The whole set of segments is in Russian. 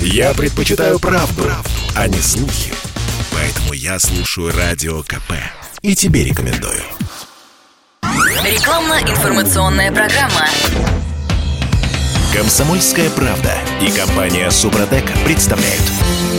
Я предпочитаю правду, правду, а не слухи. Поэтому я слушаю Радио КП. И тебе рекомендую. Рекламно-информационная программа. Комсомольская правда и компания Супротек представляют.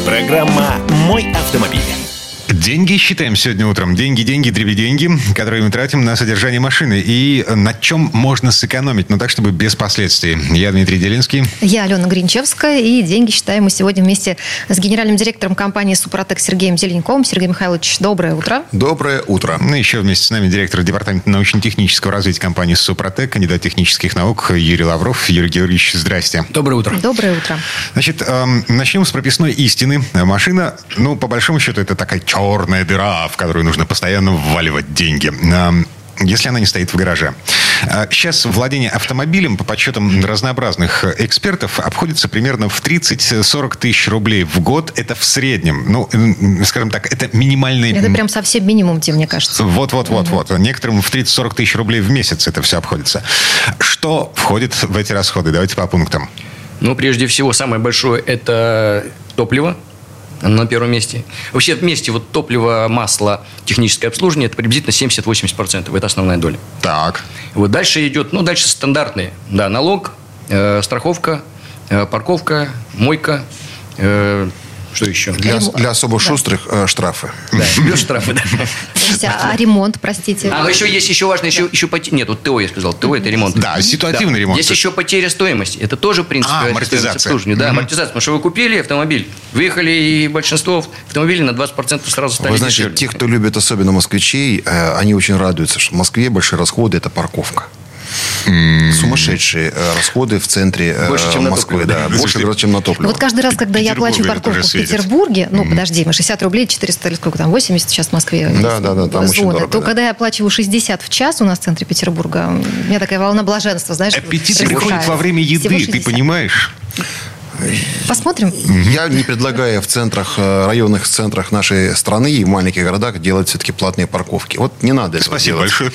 Программа «Мой автомобиль». Деньги считаем сегодня утром. Деньги, деньги, деньги, которые мы тратим на содержание машины. И на чем можно сэкономить, но так, чтобы без последствий. Я Дмитрий Делинский. Я Алена Гринчевская. И деньги считаем мы сегодня вместе с генеральным директором компании «Супротек» Сергеем Зеленковым. Сергей Михайлович, доброе утро. Доброе утро. Ну, еще вместе с нами директор департамента научно-технического развития компании «Супротек», кандидат технических наук Юрий Лавров. Юрий Георгиевич, здрасте. Доброе утро. Доброе утро. Значит, эм, начнем с прописной истины. Машина, ну, по большому счету, это такая черная дыра, в которую нужно постоянно вваливать деньги. Если она не стоит в гараже. Сейчас владение автомобилем, по подсчетам разнообразных экспертов, обходится примерно в 30-40 тысяч рублей в год. Это в среднем. Ну, скажем так, это минимальный... Это прям совсем минимум, тебе, мне кажется. Вот-вот-вот. вот. Некоторым в 30-40 тысяч рублей в месяц это все обходится. Что входит в эти расходы? Давайте по пунктам. Ну, прежде всего, самое большое – это топливо, на первом месте. Вообще вместе вот топливо, масло, техническое обслуживание – это приблизительно 70-80%. Это основная доля. Так. Вот дальше идет, ну, дальше стандартные. Да, налог, э, страховка, э, парковка, мойка, э, что еще? Для, для особо шустрых э, штрафы. Да, без штрафы, да. А, ремонт, простите? А, еще есть еще важно, еще, еще потеря... Нет, вот ТО я сказал, ТО это ремонт. Да, ситуативный ремонт. Есть еще потеря стоимости. Это тоже, в принципе, А, амортизация. Да, амортизация. Потому что вы купили автомобиль, выехали, и большинство автомобилей на 20% сразу стали Вы знаете, те, кто любит особенно москвичей, э, они очень радуются, что в Москве большие расходы – это парковка. Сумасшедшие э, расходы в центре э, Больше, чем на Москвы. топливо. Да, больше, Слушайте, чем на топливо. Вот каждый раз, когда я это парковку в. Петербурге, ну, подожди, мы 60 рублей, 400 или сколько там, 80 сейчас в Москве. Да, да, да, там очень зоны, дорого, То да. когда я оплачиваю 60 в час у нас в центре Петербурга, у меня такая волна блаженства, знаешь. Аппетит приходит во время еды, ты 60. понимаешь? Посмотрим. Я не предлагаю в центрах, э, районных центрах нашей страны и в маленьких городах делать все-таки платные парковки. Вот не надо этого Спасибо делать. большое.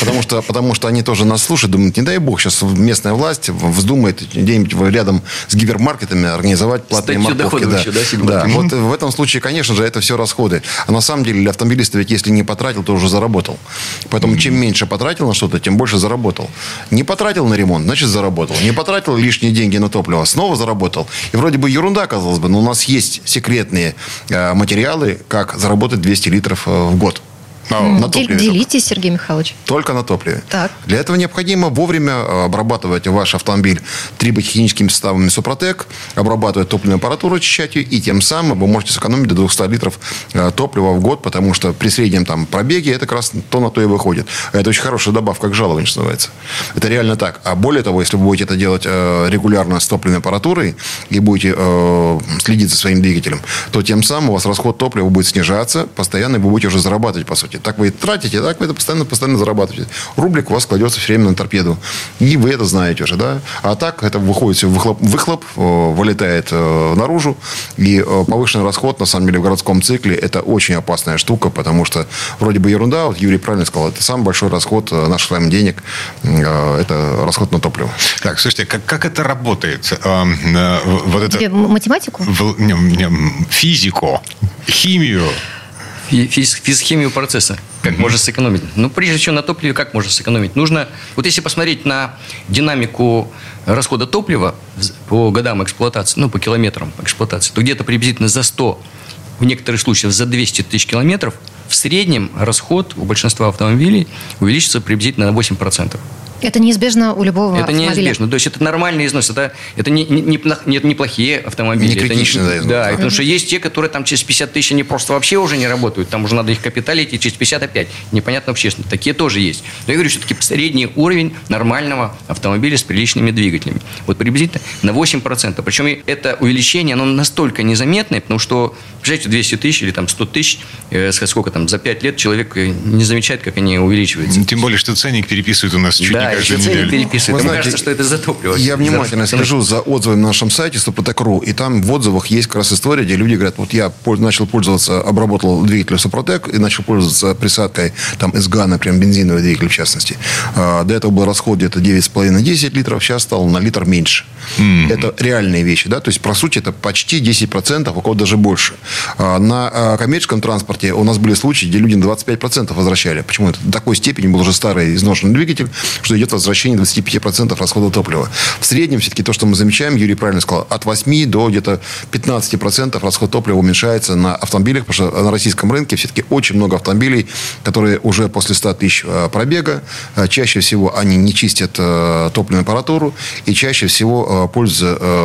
Потому что, потому что они тоже нас слушают, думают, не дай бог, сейчас местная власть вздумает где-нибудь рядом с гипермаркетами организовать платные Статью доходов Да. еще, да? Да. Вот в этом случае, конечно же, это все расходы. А на самом деле для автомобилиста ведь если не потратил, то уже заработал. Поэтому чем меньше потратил на что-то, тем больше заработал. Не потратил на ремонт, значит заработал. Не потратил лишние деньги на топливо, снова заработал. И вроде бы ерунда, казалось бы, но у нас есть секретные э, материалы, как заработать 200 литров э, в год. На Дел- топливе только. Делитесь, Сергей Михайлович. Только на топливе. Так. Для этого необходимо вовремя э, обрабатывать ваш автомобиль триботехническими составами Супротек, обрабатывать топливную аппаратуру, очищать ее, и тем самым вы можете сэкономить до 200 литров э, топлива в год, потому что при среднем там пробеге это как раз то на то и выходит. Это очень хорошая добавка к жалованию, что называется. Это реально так. А более того, если вы будете это делать э, регулярно с топливной аппаратурой и будете следить за своим двигателем, то тем самым у вас расход топлива будет снижаться, постоянно вы будете уже зарабатывать, по сути. Так вы и тратите, так вы это постоянно, постоянно зарабатываете. Рублик у вас кладется все время на торпеду. И вы это знаете уже, да? А так это выходит выхлоп, выхлоп э, вылетает э, наружу. И э, повышенный расход, на самом деле, в городском цикле это очень опасная штука, потому что вроде бы ерунда, вот Юрий правильно сказал, это самый большой расход э, наших с вами денег, э, это расход на топливо. Так, слушайте, как, как это работает? Вот это... Математику? в- не, не, физику, химию. Фи- физ- физхимию процесса. Как можно сэкономить? Ну, прежде всего, на топливе как можно сэкономить? Нужно, вот если посмотреть на динамику расхода топлива по годам эксплуатации, ну, по километрам эксплуатации, то где-то приблизительно за 100, в некоторых случаях за 200 тысяч километров, в среднем расход у большинства автомобилей увеличится приблизительно на 8%. Это неизбежно у любого Это автомобиля. неизбежно. То есть это нормальный износ. Это, это не, не, не нет, неплохие автомобили. Не Это критичный, да, износ, Да, потому что есть те, которые там через 50 тысяч они просто вообще уже не работают. Там уже надо их капиталить, и через 50 опять. Непонятно вообще, что такие тоже есть. Но я говорю, все-таки средний уровень нормального автомобиля с приличными двигателями. Вот приблизительно на 8%. Причем это увеличение, оно настолько незаметное, потому что, представляете, 200 тысяч или там 100 тысяч, э, сколько там, за 5 лет человек э, не замечает, как они увеличиваются. Тем более, что ценник переписывают у нас чуть Да, не каждую неделю. переписывают. Вы Мне знаете, кажется, что это за топливо. Я внимательно За- слежу за отзывами на нашем сайте Супротек.ру, и там в отзывах есть как раз история, где люди говорят, вот я начал пользоваться, обработал двигатель Супротек и начал пользоваться присадкой там СГА, например, бензиновый двигатель в частности. А, До этого был расход где-то 9,5-10 литров, сейчас стал на литр меньше. Это реальные вещи, да, то есть, по сути, это почти 10%, у кого даже больше. А, На а, коммерческом транспорте у нас были случаи, где люди на 25% возвращали. Почему это? До такой степени был уже старый изношенный двигатель, что идет возвращение 25% расхода топлива. В среднем все-таки то, что мы замечаем, Юрий правильно сказал, от 8 до где-то 15% расход топлива уменьшается на автомобилях, потому что на российском рынке все-таки очень много автомобилей, которые уже после 100 тысяч э, пробега, э, чаще всего они не чистят э, топливную аппаратуру и чаще всего пользуются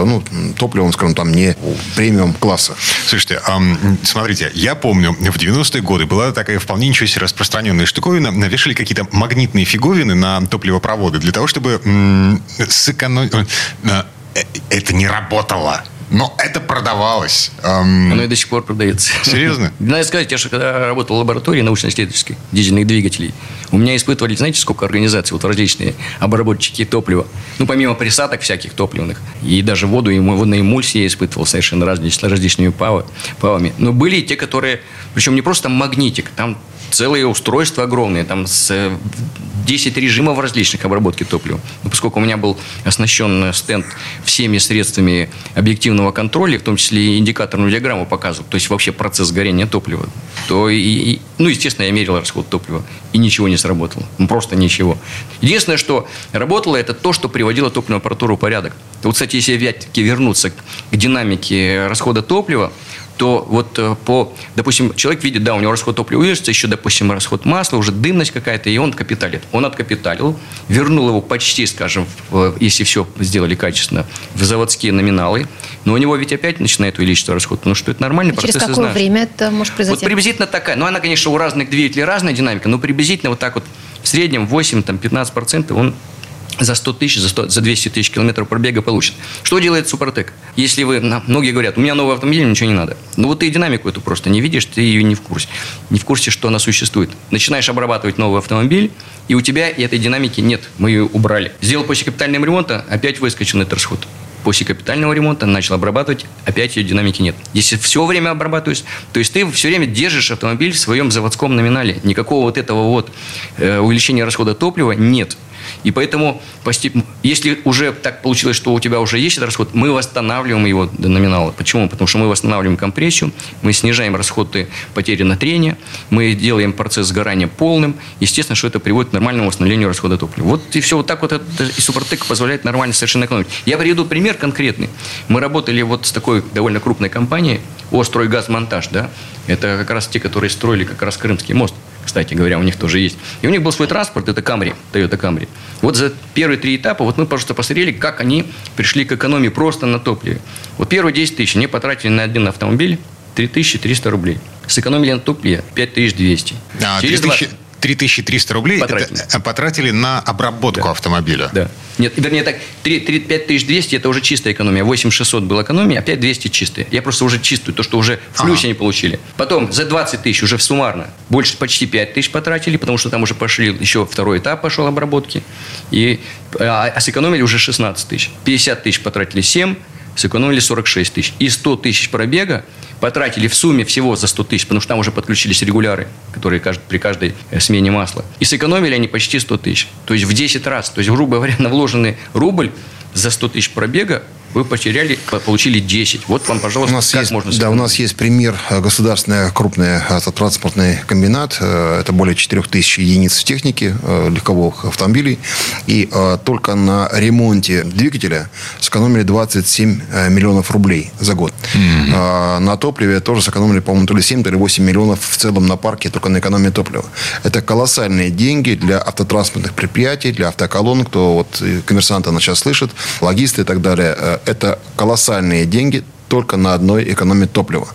ну, топливом, скажем, там не премиум класса. Слушайте, смотрите, я помню, в 90-е годы была такая вполне ничего себе распространенная штуковина. Навешали какие-то магнитные фиговины на топливопроводы для того, чтобы сэкономить... э, э, Это не работало, но это продавалось. Ам, Оно и до сих пор продается. Серьезно? Надо сказать, я же когда работал в лаборатории научно-исследовательской дизельных двигателей, у меня испытывали, знаете, сколько организаций, вот различные обработчики топлива. Ну, помимо присадок всяких топливных. И даже воду, и водные эмульсии я испытывал совершенно различ- различными павами. Но были и те, которые, причем не просто магнитик, там целые устройства огромные, там с э, 10 режимов различных обработки топлива. Но поскольку у меня был оснащен стенд всеми средствами объективного контроля, в том числе и индикаторную диаграмму показывал, то есть вообще процесс горения топлива, то, и, и- ну, естественно, я мерил расход топлива, и ничего не сработало. Ну, просто ничего. Единственное, что работало, это то, что приводило топливную аппаратуру в порядок. Вот, кстати, если опять-таки вернуться к динамике расхода топлива, то вот э, по, допустим, человек видит, да, у него расход топлива увеличится, еще, допустим, расход масла, уже дымность какая-то, и он капиталит. Он откапиталил, вернул его почти, скажем, в- если все сделали качественно, в заводские номиналы, но у него ведь опять начинает увеличиться расход, потому что это нормальный Через процесс. какое время это может Вот произойти? приблизительно такая. Ну, она, конечно, у разных двигателей разная динамика, но приблизительно вот так вот в среднем 8-15% он за 100 тысяч, за, 100, за 200 тысяч километров пробега получит. Что делает Супротек? Если вы, многие говорят, у меня новый автомобиль, ничего не надо. Ну вот ты динамику эту просто не видишь, ты ее не в курсе. Не в курсе, что она существует. Начинаешь обрабатывать новый автомобиль, и у тебя этой динамики нет, мы ее убрали. Сделал после капитального ремонта, опять выскочил этот расход. После капитального ремонта начал обрабатывать, опять ее динамики нет. Если все время обрабатываешь, то есть ты все время держишь автомобиль в своем заводском номинале. Никакого вот этого вот э, увеличения расхода топлива нет. И поэтому, если уже так получилось, что у тебя уже есть этот расход, мы восстанавливаем его до номинала. Почему? Потому что мы восстанавливаем компрессию, мы снижаем расходы потери на трение, мы делаем процесс сгорания полным. Естественно, что это приводит к нормальному восстановлению расхода топлива. Вот и все. Вот так вот это, и Супротек позволяет нормально совершенно экономить. Я приведу пример конкретный. Мы работали вот с такой довольно крупной компанией, Остройгазмонтаж, да? Это как раз те, которые строили как раз Крымский мост кстати говоря, у них тоже есть. И у них был свой транспорт, это Камри, Toyota Camry. Вот за первые три этапа вот мы просто посмотрели, как они пришли к экономии просто на топливе. Вот первые 10 тысяч они потратили на один автомобиль 3300 рублей. Сэкономили на топливе 5200. а, Через 3000 20 3300 рублей Потратили. это, потратили на обработку Да. автомобиля. Да. Нет, вернее так, 3, 3, 5200 это уже чистая экономия. 8600 была экономия, а 5200 чистая. Я просто уже чистую, то, что уже в плюсе Ага. они получили. Потом за 20 тысяч уже суммарно больше почти 5 тысяч потратили, потому что там уже пошли, еще второй этап пошел обработки. И, а, а сэкономили уже 16 тысяч. 50 тысяч потратили 7, сэкономили 46 тысяч. И 100 тысяч пробега потратили в сумме всего за 100 тысяч, потому что там уже подключились регуляры, которые кажд- при каждой э, смене масла. И сэкономили они почти 100 тысяч. То есть в 10 раз. То есть, грубо говоря, на вложенный рубль за 100 тысяч пробега вы потеряли, по- получили 10. Вот вам, У пожалуйста, нас, как есть, можно да, у нас есть пример э, государственный крупный автотранспортный комбинат. Э, Это более 4000 единиц техники э, легковых автомобилей. И э, только на ремонте двигателя сэкономили 27 э, миллионов рублей за год. Э, На топливе тоже сэкономили, по-моему, то ли 7, то ли 8 миллионов в целом на парке только на экономии топлива. Это колоссальные деньги для автотранспортных предприятий, для автоколонн, кто вот э, коммерсанты нас сейчас слышит, логисты и так далее. Это колоссальные деньги только на одной экономии топлива.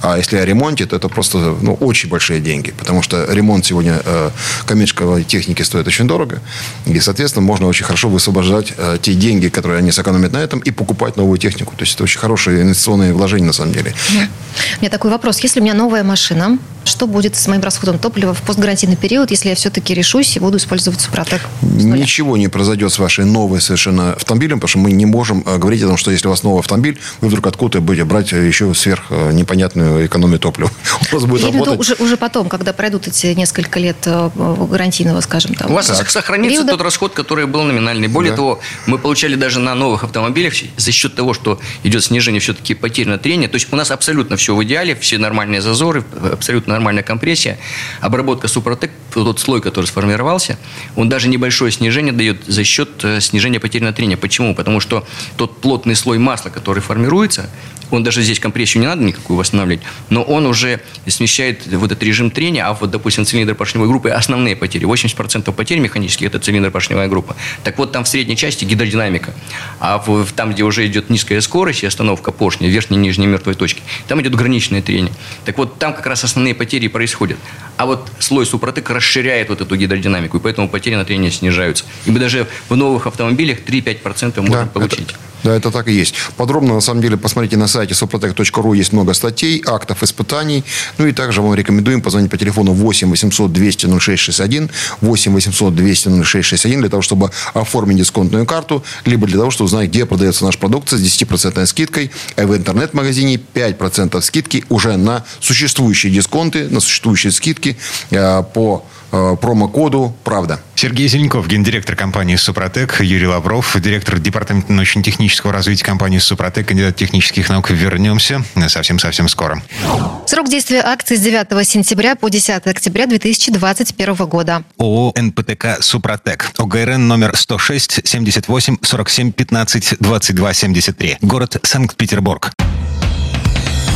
А если о ремонте, то это просто ну, очень большие деньги, потому что ремонт сегодня э, коммерческой техники стоит очень дорого, и, соответственно, можно очень хорошо высвобождать э, те деньги, которые они сэкономят на этом, и покупать новую технику. То есть это очень хорошие инвестиционные вложения на самом деле. У меня такой вопрос. Если у меня новая машина, что будет с моим расходом топлива в постгарантийный период, если я все-таки решусь и буду использовать Супротек? Ничего не произойдет с вашей новой совершенно автомобилем, потому что мы не можем э, говорить о том, что если у вас новый автомобиль, вы вдруг откуда-то будете брать э, еще сверх э, непонятную экономию топлива. У вас будет Я имею в виду работать... уже, уже потом, когда пройдут эти несколько лет гарантийного, скажем, там. У вас так, сохранится периода. тот расход, который был номинальный. Более Да. того, мы получали даже на новых автомобилях за счет того, что идет снижение все-таки потерь на трение. То есть у нас абсолютно все в идеале, все нормальные зазоры, абсолютно нормальная компрессия. Обработка Супротек, тот слой, который сформировался, он даже небольшое снижение дает за счет э, снижения потерь на трение. Почему? Потому что тот плотный слой масла, который формируется, он даже здесь компрессию не надо никакую восстанавливать, но он уже смещает вот этот режим трения, а вот, допустим, цилиндр поршневой группы основные потери. 80% потерь механических – это цилиндр поршневая группа. Так вот, там в средней части гидродинамика. А в- там, где уже идет низкая скорость и остановка поршня, верхней и нижней мертвой точки, там идет граничное трение. Так вот, там как раз основные потери и происходят. А вот слой супротек расширяет вот эту гидродинамику, и поэтому потери на трение снижаются. И мы даже в новых автомобилях 3-5% можем Да, получить. это- да, это так и есть. Подробно, на самом деле, посмотрите на сайте suprotec.ru, есть много статей, актов, испытаний. Ну и также вам рекомендуем позвонить по телефону 8 800 200 0661, 8 800 200 0661 для того, чтобы оформить дисконтную карту, либо для того, чтобы узнать, где продается наш продукт с 10% скидкой, а в интернет-магазине 5% скидки уже на существующие дисконты, на существующие скидки э, по э, промокоду «Правда». Сергей Зеленков, гендиректор компании «Супротек», Юрий Лавров, директор департамента научно-технического развития компании «Супротек», кандидат технических наук. Вернемся совсем-совсем скоро. Срок действия акции с 9 сентября по 10 октября 2021 года. ООО «НПТК Супротек». ОГРН номер 106 78 47 15 22 73. Город Санкт-Петербург.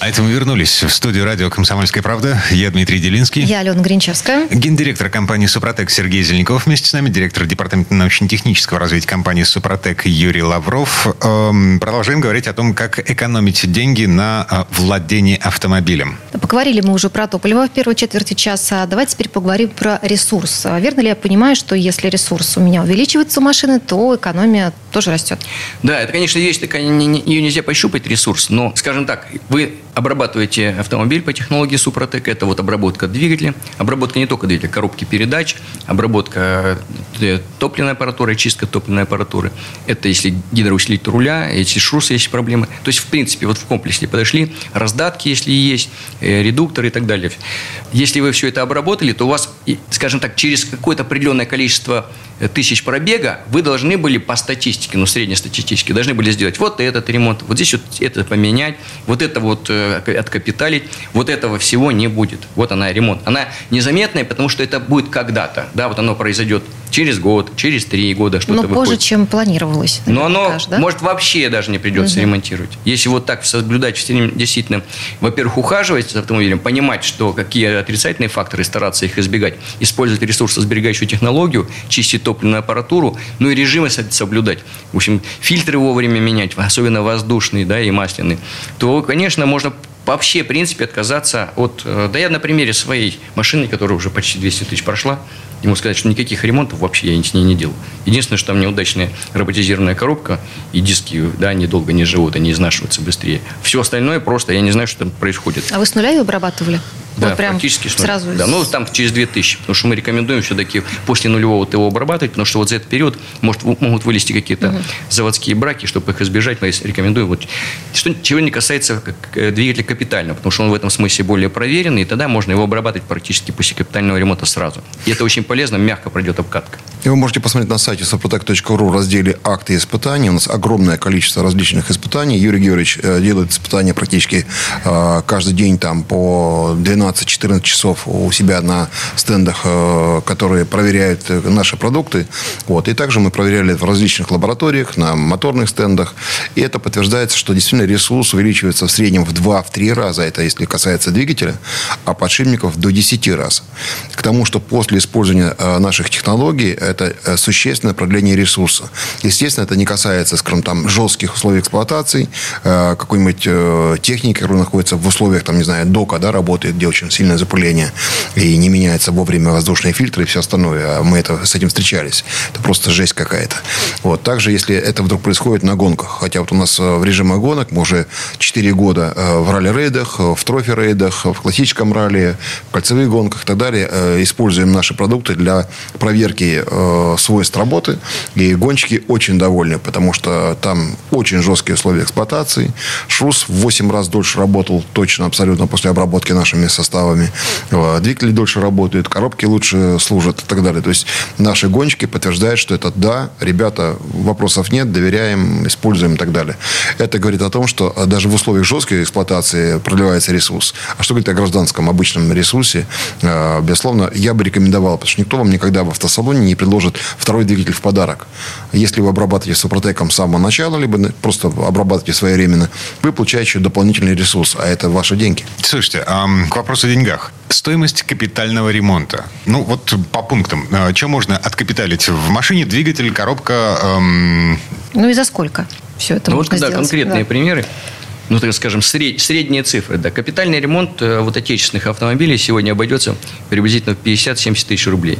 А это мы вернулись в студию радио «Комсомольская правда». Я Дмитрий Делинский. Я Алена Гринчевская. Гендиректор компании «Супротек» Сергей Зеленков вместе с нами, директор департамента научно-технического развития компании «Супротек» Юрий Лавров. Эм, Продолжаем говорить о том, как экономить деньги на э, владении автомобилем. Поговорили мы уже про топливо в первой четверти часа. Давайте теперь поговорим про ресурс. А Верно ли я понимаю, что если ресурс у меня увеличивается у машины, то экономия тоже растет? Да, это, конечно, вещь такая, ее нельзя пощупать, ресурс, но, скажем так, вы обрабатываете автомобиль по технологии Супротек, это вот обработка двигателя, обработка не только двигателя, коробки передач, обработка э, топливной аппаратуры, чистка топливной аппаратуры, это если гидроусилитель руля, если шрусы есть проблемы. То есть, в принципе, вот в комплексе подошли, раздатки, если есть, э, редукторы и так далее. Если вы все это обработали, то у вас, скажем так, через какое-то определенное количество э, тысяч пробега вы должны были по статистике, ну, среднестатистически, должны были сделать вот этот ремонт, вот здесь вот это поменять, вот это вот откапиталить, вот этого всего не будет. Вот она ремонт. Она незаметная, потому что это будет когда-то, да, вот оно произойдет через год, через три года, что-то Но позже, выходит. чем планировалось. Но оно, да? может, вообще даже не придется Мгм. ремонтировать. Если вот так соблюдать, действительно, во-первых, ухаживать за автомобилем, понимать, что какие отрицательные факторы, стараться их избегать, использовать ресурсосберегающую технологию, чистить топливную аппаратуру, ну и режимы со- соблюдать. В общем, фильтры вовремя менять, особенно воздушные да, и масляные, то, конечно, можно вообще, в принципе, отказаться от... э, Да я на примере своей машины, которая уже почти 200 тысяч прошла, ему сказать, что никаких ремонтов вообще я с ней не делал. Единственное, что там неудачная роботизированная коробка и диски, да, они долго не живут, они изнашиваются быстрее. Все остальное просто, я не знаю, что там происходит. А вы с нуля ее обрабатывали? Да, вот прям практически нуля. сразу. Да, ну там через 2000, потому что мы рекомендуем все-таки после нулевого ТО обрабатывать, потому что вот за этот период может, могут вылезти какие-то заводские браки, чтобы их избежать, мы рекомендуем. Вот, что, чего не касается как, э, двигателя капитального, потому что он в этом смысле более проверенный, и тогда можно его обрабатывать практически после капитального ремонта сразу. И это очень полезно, мягко пройдет обкатка. И вы можете посмотреть на сайте suprotec.ru в разделе «Акты и испытания». У нас огромное количество различных испытаний. Юрий Георгиевич э, делает испытания практически э, каждый день там, по 12-14 часов у себя на стендах, э, которые проверяют э, наши продукты. Вот. И также мы проверяли в различных лабораториях, на моторных стендах. И это подтверждается, что действительно ресурс увеличивается в среднем в 2-3 раза. Это если касается двигателя, а подшипников до 10 раз. К тому, что после использования э, наших технологий это существенное продление ресурса. Естественно, это не касается, скажем, там, жестких условий эксплуатации, какой-нибудь техники, которая находится в условиях, там, не знаю, дока, да, работает, где очень сильное запыление и не меняется вовремя воздушные фильтры и все остальное. А мы это, с этим встречались. Это просто жесть какая-то. Вот. Также, если это вдруг происходит на гонках, хотя вот у нас в режиме гонок мы уже 4 года в ралли-рейдах, в трофи-рейдах, в классическом ралли, в кольцевых гонках и так далее используем наши продукты для проверки э, свойств работы. И гонщики очень довольны, потому что там очень жесткие условия эксплуатации. Шрус в 8 раз дольше работал точно, абсолютно после обработки нашими составами. Э, двигатели дольше работают, коробки лучше служат и так далее. То есть наши гонщики подтверждают, что это да, ребята, вопросов нет, доверяем, используем и так далее. Это говорит о том, что даже в условиях жесткой эксплуатации продлевается ресурс. А что говорит о гражданском обычном ресурсе? Э, безусловно, я бы рекомендовал, потому что никто вам никогда в автосалоне не предложит второй двигатель в подарок. Если вы обрабатываете Супротеком с самого начала, либо просто обрабатываете своевременно, вы получаете дополнительный ресурс, а это ваши деньги. Слушайте, эм, к вопросу о деньгах. Стоимость капитального ремонта. Ну, вот по пунктам. Э, что можно откапиталить в машине? Двигатель, коробка? Эм... Ну и за сколько все это ну, можно вот, да, сделать? конкретные Да. примеры ну, так скажем, сред, средние цифры. Да. Капитальный ремонт э, вот отечественных автомобилей сегодня обойдется приблизительно в 50-70 тысяч рублей.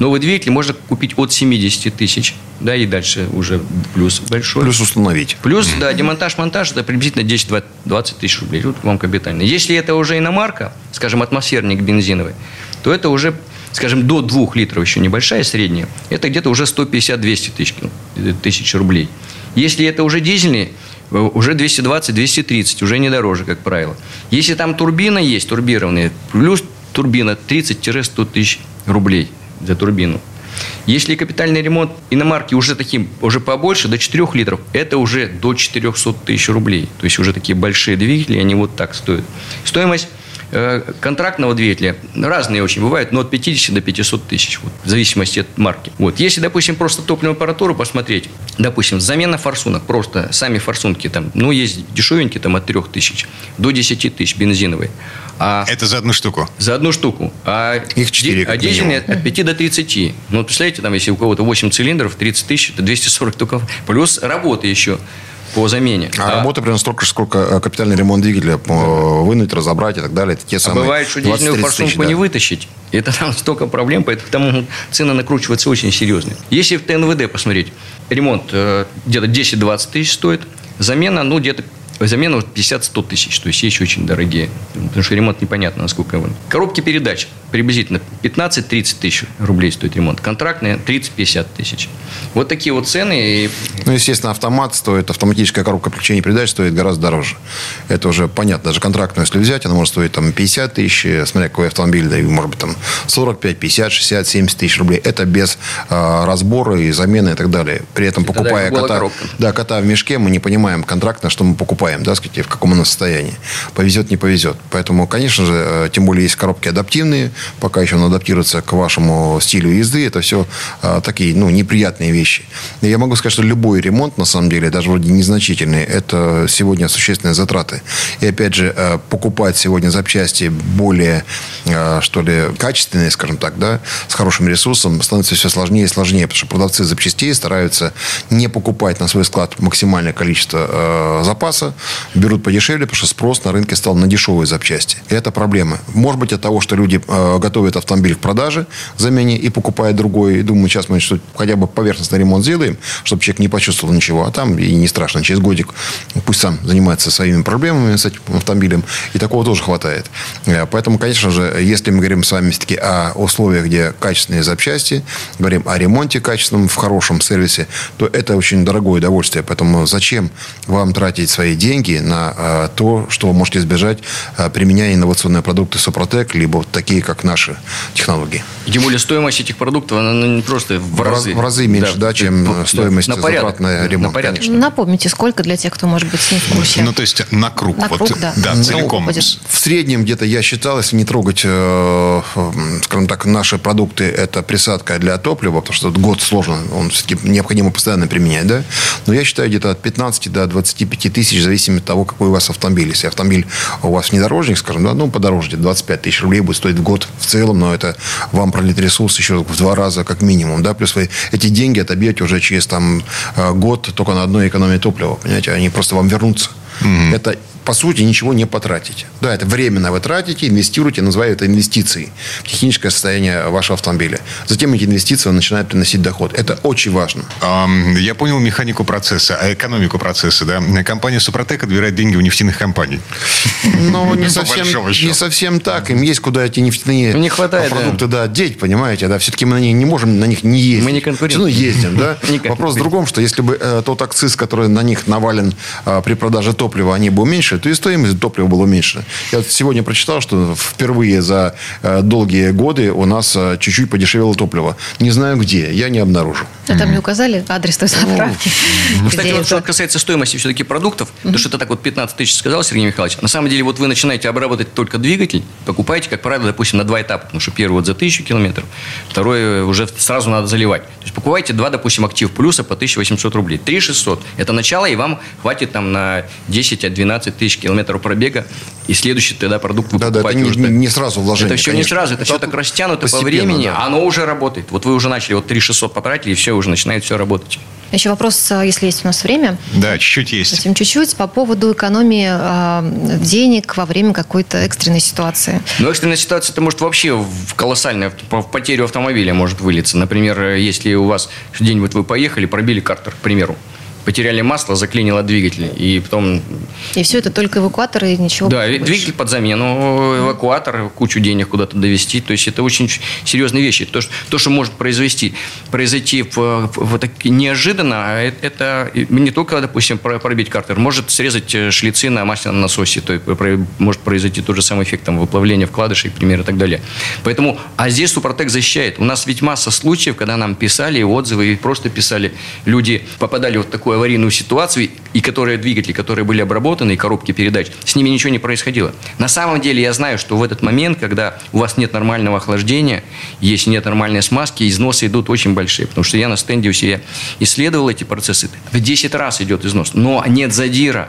Новый двигатель можно купить от 70 тысяч, да, и дальше уже плюс большой. Плюс установить. Плюс, да, демонтаж-монтаж это приблизительно 10-20 тысяч рублей. Тут вам капитально. Если это уже иномарка, скажем, атмосферник бензиновый, то это уже, скажем, до 2 литров еще небольшая, средняя, это где-то уже 150-200 тысяч, э, тысяч рублей. Если это уже дизельный, э, уже 220-230, уже не дороже, как правило. Если там турбина есть, турбированная, плюс турбина 30-100 тысяч рублей за турбину. Если капитальный ремонт иномарки уже таким, уже побольше, до 4 литров, это уже до 400 тысяч рублей. То есть уже такие большие двигатели, они вот так стоят. Стоимость контрактного двигателя разные очень бывают, но от 50 до 500 тысяч, вот, в зависимости от марки. Вот. Если, допустим, просто топливную аппаратуру посмотреть, допустим, замена форсунок, просто сами форсунки там, ну, есть дешевенькие там от 3 тысяч до 10 тысяч бензиновые. А Это за одну штуку. за одну штуку. А, Их четыре, ди- как а дизельные от 5 до 30. Ну, вот представляете, там, если у кого-то 8 цилиндров, 30 тысяч, это 240 только. Плюс работы еще по замене. А, работа примерно столько же, сколько э, капитальный ремонт двигателя э, вынуть, разобрать и так далее. Это те А самые бывает, что 20-30 дизельную форсунку да. не вытащить. Это там столько проблем, поэтому цены накручиваются очень серьезные. Если в ТНВД посмотреть, ремонт э, где-то 10-20 тысяч стоит, замена, ну, где-то замена вот 50-100 тысяч, то есть вещи очень дорогие, потому что ремонт непонятно, насколько он. Коробки передач приблизительно 15-30 тысяч рублей стоит ремонт, контрактные 30-50 тысяч. Вот такие вот цены, и Ну, естественно, автомат стоит, автоматическая коробка включения передач стоит гораздо дороже. Это уже понятно. Даже контрактную, если взять, она может стоить там 50 тысяч, смотря какой автомобиль, да, и может быть там 45, 50, 60, 70 тысяч рублей. Это без а, разбора и замены и так далее. При этом, покупая кота, коробка. да, кота в мешке, мы не понимаем контрактно, что мы покупаем, да, сказать, в каком оно состоянии. Повезет, не повезет. Поэтому, конечно же, э, тем более есть коробки адаптивные, пока еще он адаптируется к вашему стилю езды, это все а, такие, ну, неприятные вещи. Я могу сказать, что любой ремонт, на самом деле, даже вроде незначительный, это сегодня существенные затраты. И опять же, э, покупать сегодня запчасти более, э, что ли, качественные, скажем так, да, с хорошим ресурсом, становится все сложнее и сложнее, потому что продавцы запчастей стараются не покупать на свой склад максимальное количество э, запаса, берут подешевле, потому что спрос на рынке стал на дешевые запчасти. И это проблема. Может быть, от того, что люди э, готовят автомобиль к продаже, замене и покупают другой, и думают, сейчас мы что хотя бы поверхностный ремонт сделаем, чтобы человек не почувствовал ничего, а там и не страшно, через годик пусть сам занимается своими проблемами с этим автомобилем, и такого тоже хватает. Э, Поэтому, конечно же, если мы говорим с вами все-таки о условиях, где качественные запчасти, говорим о ремонте качественном в хорошем сервисе, то это очень дорогое удовольствие. Поэтому зачем вам тратить свои деньги на э, то, что вы можете избежать, э, применяя инновационные продукты Супротек, либо такие, как наши технологии? Тем более стоимость этих продуктов, она ну, не просто в, В раз- разы. в разы меньше, да, чем, Да, стоимость на порядок, затрат на да, ремонт, порядок. конечно. Напомните, сколько для тех, кто, может быть, не в курсе. Ну, то есть на круг. На вот, круг, да. Да, Ну, целиком. уходит. В среднем где-то я считал, если не трогать, э, э, скажем так, наши продукты, это присадка для топлива, потому что год сложно, он все-таки необходимо постоянно применять, да. Но я считаю где-то от 15 до 25 тысяч, в зависимости от того, какой у вас автомобиль. Если автомобиль у вас внедорожник, скажем, да, ну, подороже, где-то 25 тысяч рублей будет стоить в год в целом, но это вам ресурс еще в два раза как минимум, да, плюс вы эти деньги отобьете уже через там э, год только на одной экономии топлива, понимаете, они просто вам вернутся. Mm-hmm. Это по сути, ничего не потратите. Да, это временно вы тратите, инвестируете, называю это инвестицией в техническое состояние вашего автомобиля. Затем эти инвестиции начинают приносить доход. Это очень важно. Я понял механику процесса, а экономику процесса. Да? Компания Супротек отбирает деньги у нефтяных компаний. Ну, не совсем, не совсем так. Им есть куда эти нефтяные не хватает, продукты да. Да, деть, понимаете. Да? Все-таки мы на них не можем на них не ездить. Мы не конкуренты. Ну, ездим, да? Вопрос в другом, что если бы э, тот акциз, который на них навален э, при продаже топлива, они бы уменьшили, то и стоимость топлива была уменьшена. Я сегодня прочитал, что впервые за э, долгие годы у нас э, чуть-чуть подешевело топливо. Не знаю где, я не обнаружил. А там не указали адрес той заправки? Ну, кстати, вот что касается стоимости все-таки продуктов, то, что это так вот 15 тысяч сказал Сергей Михайлович, на самом деле вот вы начинаете обрабатывать только двигатель, покупаете, как правило, допустим, на два этапа, потому что первый вот за тысячу километров, второй уже сразу надо заливать. То есть покупаете два, допустим, актив плюса по 1800 рублей. 3 600. Это начало, и вам хватит там на 10-12 тысяч километров пробега, и следующий тогда продукт вы да, покупаете да, это не, не сразу вложение. Это все конечно. не сразу, это, это все так растянуто по времени, да. оно уже работает. Вот вы уже начали, вот 3 600 потратили, и все, уже начинает все работать. Еще вопрос, а, если есть у нас время. Да, чуть-чуть есть. Совсем чуть-чуть по поводу экономии э, денег во время какой-то экстренной ситуации. Ну, экстренная ситуация, это может вообще в колоссальную в потерю автомобиля может вылиться. Например, если у вас день-вот вы поехали, пробили картер, к примеру потеряли масло, заклинило двигатель. И потом... И все это только эвакуатор и ничего Да, больше. двигатель под замену, эвакуатор, кучу денег куда-то довести. То есть это очень серьезные вещи. То, что, то, что может произвести, произойти в, в, так, неожиданно, а это не только, допустим, пробить картер, может срезать э, шлицы на масляном насосе. То есть может произойти тот же самый эффект там, выплавления вкладышей, пример и так далее. Поэтому, а здесь Супротек защищает. У нас ведь масса случаев, когда нам писали отзывы и просто писали, люди попадали в такое такую аварийную ситуацию, и которые двигатели, которые были обработаны, и коробки передач, с ними ничего не происходило. На самом деле я знаю, что в этот момент, когда у вас нет нормального охлаждения, если нет нормальной смазки, износы идут очень большие. Потому что я на стенде у себя исследовал эти процессы. В 10 раз идет износ. Но нет задира.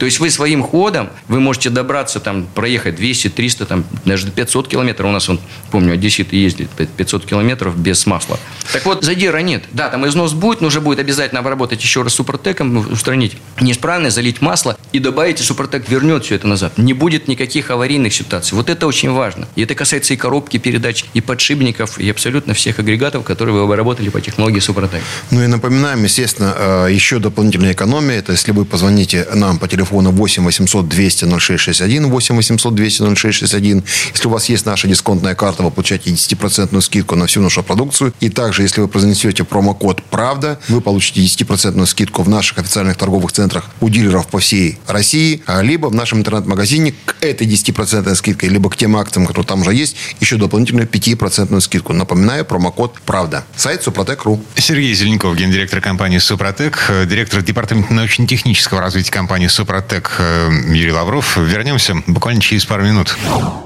То есть вы своим ходом, вы можете добраться, там, проехать 200, 300, там, даже 500 километров. У нас, он, помню, одесситы ездят 500 километров без масла. Так вот, задира нет. Да, там износ будет, но уже будет обязательно обработать еще раз супротеком, устранить неисправность, залить масло и добавить, и супротек вернет все это назад. Не будет никаких аварийных ситуаций. Вот это очень важно. И это касается и коробки передач, и подшипников, и абсолютно всех агрегатов, которые вы обработали по технологии супротек. Ну и напоминаем, естественно, э, еще дополнительная экономия. Это если вы позвоните нам по телефону телефона 8 800 200 0661, 8 800 200 0661. Если у вас есть наша дисконтная карта, вы получаете 10% скидку на всю нашу продукцию. И также, если вы произнесете промокод «Правда», вы получите 10% скидку в наших официальных торговых центрах у дилеров по всей России, а либо в нашем интернет-магазине к этой 10% скидкой, либо к тем акциям, которые там уже есть, еще дополнительную 5% скидку. Напоминаю, промокод «Правда». Сайт Супротек.ру. Сергей Зеленков, гендиректор компании «Супротек», директор департамента научно-технического развития компании «Супротек» Супротек э, Юрий Лавров. Вернемся буквально через пару минут.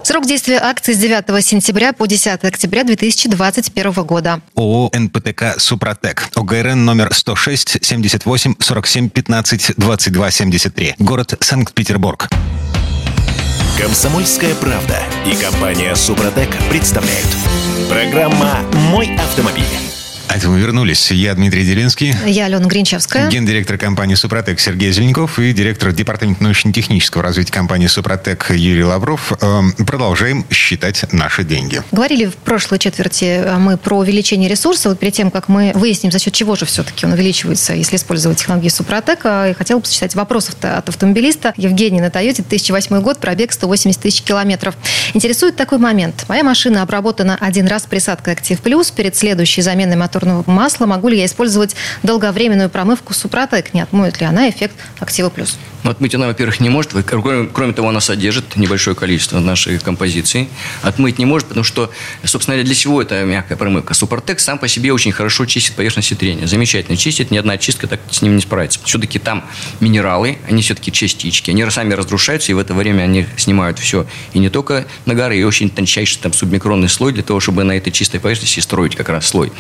Срок действия акции с 9 сентября по 10 октября 2021 года. ООО «НПТК Супротек». ОГРН номер 106 78 47 15 22 73. Город Санкт-Петербург. Комсомольская правда и компания «Супротек» представляют. Программа «Мой автомобиль». А это мы вернулись. Я Дмитрий Делинский. Я Алена Гринчевская. Гендиректор компании «Супротек» Сергей Зеленков и директор департамента научно-технического развития компании «Супротек» Юрий Лавров. Эм, продолжаем считать наши деньги. Говорили в прошлой четверти э, мы про увеличение ресурса. Вот перед тем, как мы выясним, за счет чего же все-таки он увеличивается, если использовать технологии «Супротек», э, я хотела бы сочетать вопросов от автомобилиста. Евгений на «Тойоте», 2008 год, пробег 180 тысяч километров. Интересует такой момент. Моя машина обработана один раз присадкой «Актив Плюс». Перед следующей заменой мотора моторного масла, могу ли я использовать долговременную промывку Супротек? Не отмоет ли она эффект Актива Плюс? Ну, отмыть она, во-первых, не может. Кроме, того, она содержит небольшое количество нашей композиции. Отмыть не может, потому что, собственно говоря, для чего это мягкая промывка? Супротек сам по себе очень хорошо чистит поверхности трения. Замечательно чистит, ни одна чистка так с ним не справится. Все-таки там минералы, они все-таки частички. Они сами разрушаются, и в это время они снимают все. И не только на горы, и очень тончайший там субмикронный слой для того, чтобы на этой чистой поверхности строить как раз слой.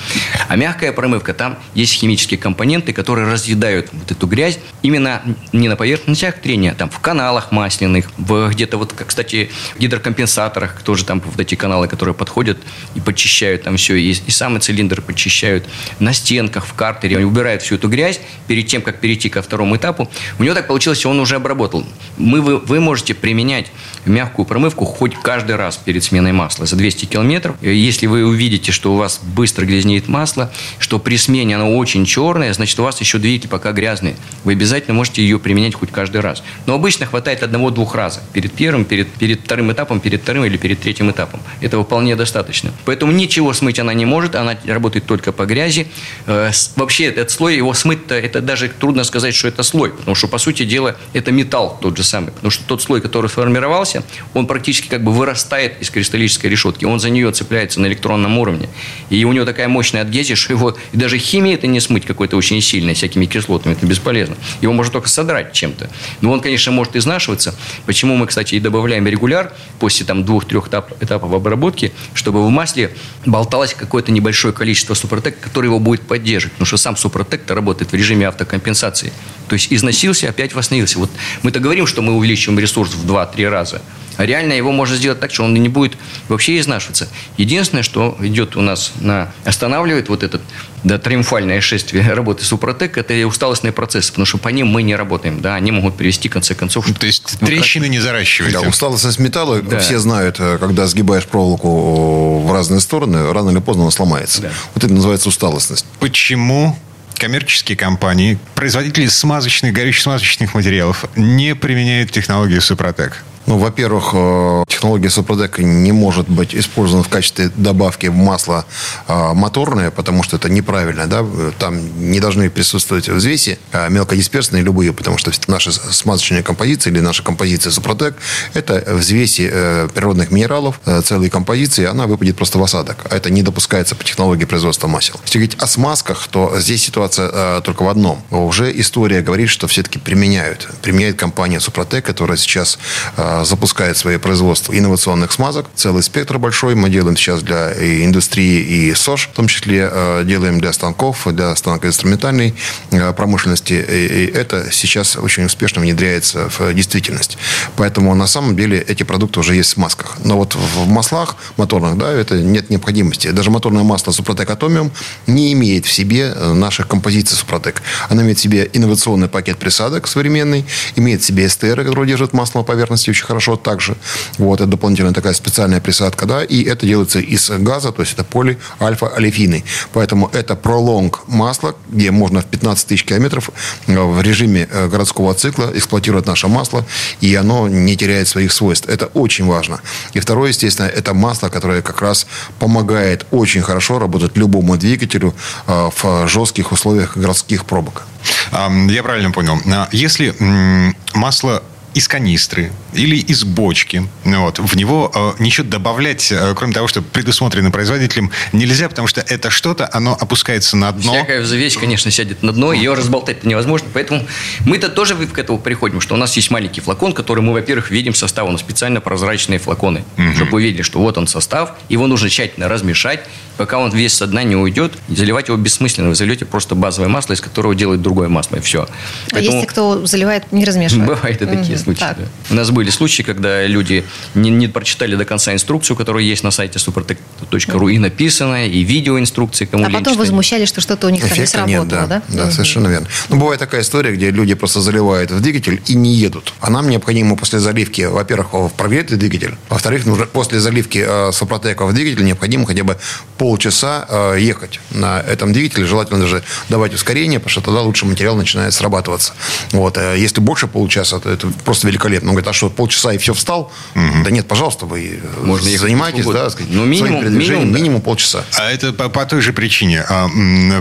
А мягкая промывка, там есть химические компоненты, которые разъедают вот эту грязь именно не на поверхностях трения, а там в каналах масляных, в где-то вот, кстати, в гидрокомпенсаторах тоже там вот эти каналы, которые подходят и подчищают там все, и, и самый цилиндр подчищают, на стенках, в картере, они убирают всю эту грязь перед тем, как перейти ко второму этапу. У него так получилось, он уже обработал. Мы, вы, вы можете применять мягкую промывку хоть каждый раз перед сменой масла за 200 километров. Если вы увидите, что у вас быстро грязнеет масло, что при смене оно очень черное, значит, у вас еще двигатель пока грязный. Вы обязательно можете ее применять хоть каждый раз. Но обычно хватает одного-двух раз. Перед первым, перед, перед вторым этапом, перед вторым или перед третьим этапом. Этого вполне достаточно. Поэтому ничего смыть она не может, она работает только по грязи. Э, вообще этот слой, его смыть-то, это даже трудно сказать, что это слой. Потому что, по сути дела, это металл тот же самый. Потому что тот слой, который сформировался, он практически как бы вырастает из кристаллической решетки. Он за нее цепляется на электронном уровне. И у него такая мощная адгезия, что его и даже химия это не смыть какой-то очень сильной, всякими кислотами. Это бесполезно. Его можно только содрать чем-то. Но он, конечно, может изнашиваться. Почему мы, кстати, и добавляем регуляр после там двух-трех этап, этапов обработки, чтобы в масле болталось какое-то небольшое количество супротек, который его будет поддерживать. Потому что сам супротек работает в режиме автокомпенсации. То есть износился, опять восстановился. Вот мы-то говорим, что мы увеличиваем ресурс в 2-3 раза. А реально его можно сделать так, что он не будет вообще изнашиваться. Единственное, что идет у нас на останавливает вот этот да, триумфальное шествие работы Супротек, это усталостные процессы, потому что по ним мы не работаем. Да, они могут привести, в конце концов... То есть ну, трещины не заращиваете? Да, усталостность металла, да. все знают, э, когда сгибаешь проволоку в разные стороны, рано или поздно она сломается. Да. Вот это называется усталостность. Почему коммерческие компании, производители смазочных, горюче-смазочных материалов не применяют технологию Супротек? Ну, во-первых, э, технология Супродека не может быть использована в качестве добавки в масло э, моторное, потому что это неправильно. Да? Там не должны присутствовать взвеси мелкодисперсные любые, потому что наши смазочные композиции или наша композиция Супротек – это взвеси э, природных минералов, целые композиции, она выпадет просто в осадок. А это не допускается по технологии производства масел. Если говорить о смазках, то здесь ситуация только в одном. Уже история говорит, что все-таки применяют. Применяет компания Супротек, которая сейчас запускает свои производства инновационных смазок. Целый спектр большой. Мы делаем сейчас для индустрии и СОЖ, в том числе э, делаем для станков, для станкоинструментальной э, промышленности. И это сейчас очень успешно внедряется в действительность. Поэтому на самом деле эти продукты уже есть в смазках. Но вот в маслах моторных, да, это нет необходимости. Даже моторное масло Супротек Атомиум не имеет в себе э, наших композиций Супротек. Она имеет в себе инновационный пакет присадок современный, имеет в себе СТР, который держит масло на поверхности очень хорошо также. Вот, это дополнительная такая специальная присадка, да, и это делается из газа, то есть это полиальфа-олефины. Поэтому это пролонг масла, где можно в 15 тысяч километров э, в режиме э, городского цикла эксплуатировать наше масло, и оно не теряет своих свойств. Это очень важно. И второе, естественно, это масло, которое как раз помогает очень хорошо работать любому двигателю э, в жестких условиях городских пробок. Я правильно понял. А если масло из канистры или из бочки. Вот. В него э, ничего добавлять, э, кроме того, что предусмотрено производителем, нельзя, потому что это что-то, оно опускается на дно. Всякая вещь, конечно, сядет на дно, ее разболтать невозможно. Поэтому мы-то тоже к этому приходим, что у нас есть маленький флакон, который мы, во-первых, видим состав, он специально прозрачные флаконы, угу. чтобы вы видели, что вот он состав, его нужно тщательно размешать, пока он весь со дна не уйдет, заливать его бессмысленно. Вы зальете просто базовое масло, из которого делают другое масло, и все. А Поэтому... есть те, кто заливает, не размешивает? Бывают и такие случаи. Да. У нас были случаи, когда люди не, не прочитали до конца инструкцию, которая есть на сайте supertech.ru, и написанная, и видеоинструкции, кому А потом возмущались, что что-то у них там не сработало, нет, да? Да, да угу. совершенно верно. Ну, бывает такая история, где люди просто заливают в двигатель и не едут. А нам необходимо после заливки, во-первых, прогретый двигатель, во-вторых, нужно после заливки э, Супротека в двигатель необходимо хотя бы полчаса э, ехать на этом двигателе. Желательно даже давать ускорение, потому что тогда лучше материал начинает срабатываться. Вот. Э, если больше получаса, то это просто великолепно. Он говорит, а что, полчаса и все встал? Угу. Да нет, пожалуйста, вы Можно занимаетесь, да, сказать, ну, минимум, минимум, да. минимум полчаса. А это по, по той же причине. А,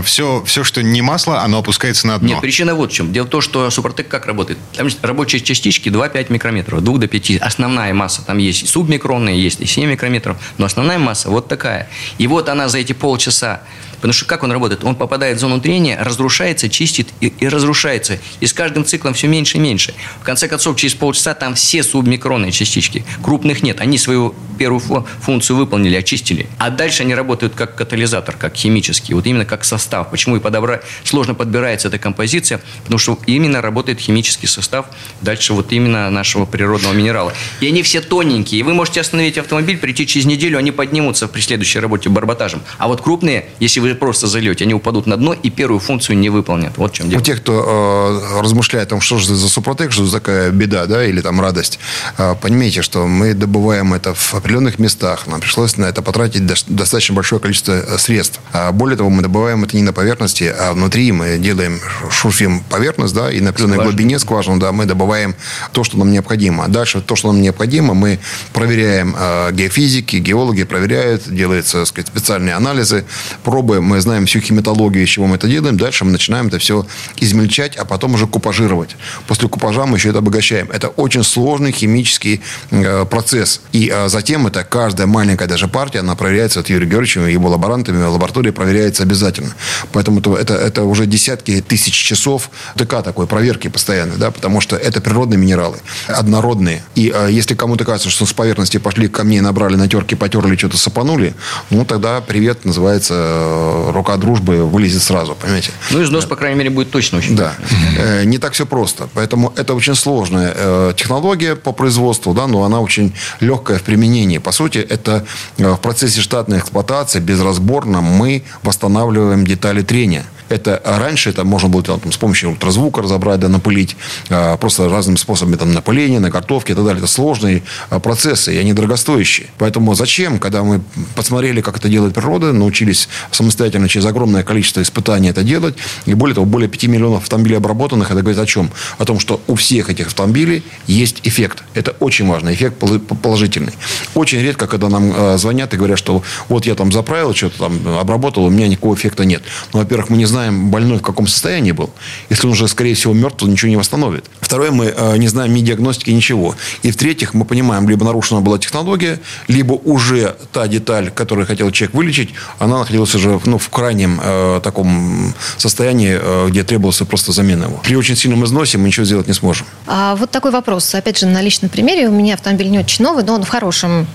все, все, что не масло, оно опускается на дно. Нет, причина вот в чем. Дело в том, что Супротек как работает? Там рабочие частички 2-5 микрометров, 2 до 5. Основная масса там есть и субмикронные, есть и 7 микрометров, но основная масса вот такая. И вот она за эти полчаса Потому что как он работает? Он попадает в зону трения, разрушается, чистит и, и разрушается. И с каждым циклом все меньше и меньше. В конце концов, через полчаса там все субмикронные частички. Крупных нет. Они свою первую функцию выполнили, очистили. А дальше они работают как катализатор, как химический. Вот именно как состав. Почему и подобрать сложно подбирается эта композиция? Потому что именно работает химический состав дальше вот именно нашего природного минерала. И они все тоненькие. И вы можете остановить автомобиль, прийти через неделю, они поднимутся при следующей работе барботажем. А вот крупные, если вы просто зальете, они упадут на дно и первую функцию не выполнят. Вот в чем дело. У тех, кто э, размышляет о том, что же за супротек, что за такая беда, да, или там радость, э, понимаете, что мы добываем это в определенных местах. Нам пришлось на это потратить достаточно большое количество э, средств. А более того, мы добываем это не на поверхности, а внутри мы делаем, шурфим поверхность, да, и на определенной Скважина. глубине скважину, да, мы добываем то, что нам необходимо. Дальше то, что нам необходимо, мы проверяем э, геофизики, геологи проверяют, делаются так сказать, специальные анализы, пробы, мы знаем всю химиологию, из чего мы это делаем. Дальше мы начинаем это все измельчать, а потом уже купажировать. После купажа мы еще это обогащаем. Это очень сложный химический э, процесс. И э, затем это каждая маленькая даже партия, она проверяется от Юрия Георгиевича, его лаборантами лаборатории проверяется обязательно. Поэтому это, это, это уже десятки тысяч часов ТК такой проверки постоянной, да, потому что это природные минералы, однородные. И э, если кому-то кажется, что с поверхности пошли камней, набрали на терки, потерли, что-то сапанули, ну тогда привет, называется, рука дружбы вылезет сразу, понимаете? Ну, износ, по крайней мере, будет точно очень. Да. Э, не так все просто. Поэтому это очень сложная э, технология по производству, да, но она очень легкая в применении. По сути, это э, в процессе штатной эксплуатации безразборно мы восстанавливаем детали трения. Это а раньше это можно было там, с помощью ультразвука разобрать, да, напылить, а, просто разными способами там, напыления, на картовке и так далее. Это сложные а, процессы, и они дорогостоящие. Поэтому зачем, когда мы посмотрели, как это делает природа, научились самостоятельно через огромное количество испытаний это делать, и более того, более 5 миллионов автомобилей обработанных, это говорит о чем? О том, что у всех этих автомобилей есть эффект. Это очень важно, эффект положительный. Очень редко, когда нам звонят и говорят, что вот я там заправил, что-то там обработал, у меня никакого эффекта нет. Ну, во-первых, мы не знаем, знаем, больной в каком состоянии был. Если он уже, скорее всего, мертв, то ничего не восстановит. Второе, мы э, не знаем ни диагностики, ничего. И в-третьих, мы понимаем, либо нарушена была технология, либо уже та деталь, которую хотел человек вылечить, она находилась уже ну, в крайнем э, таком состоянии, э, где требовалась просто замена его. При очень сильном износе мы ничего сделать не сможем. А вот такой вопрос. Опять же, на личном примере. У меня автомобиль не очень новый, но он в хорошем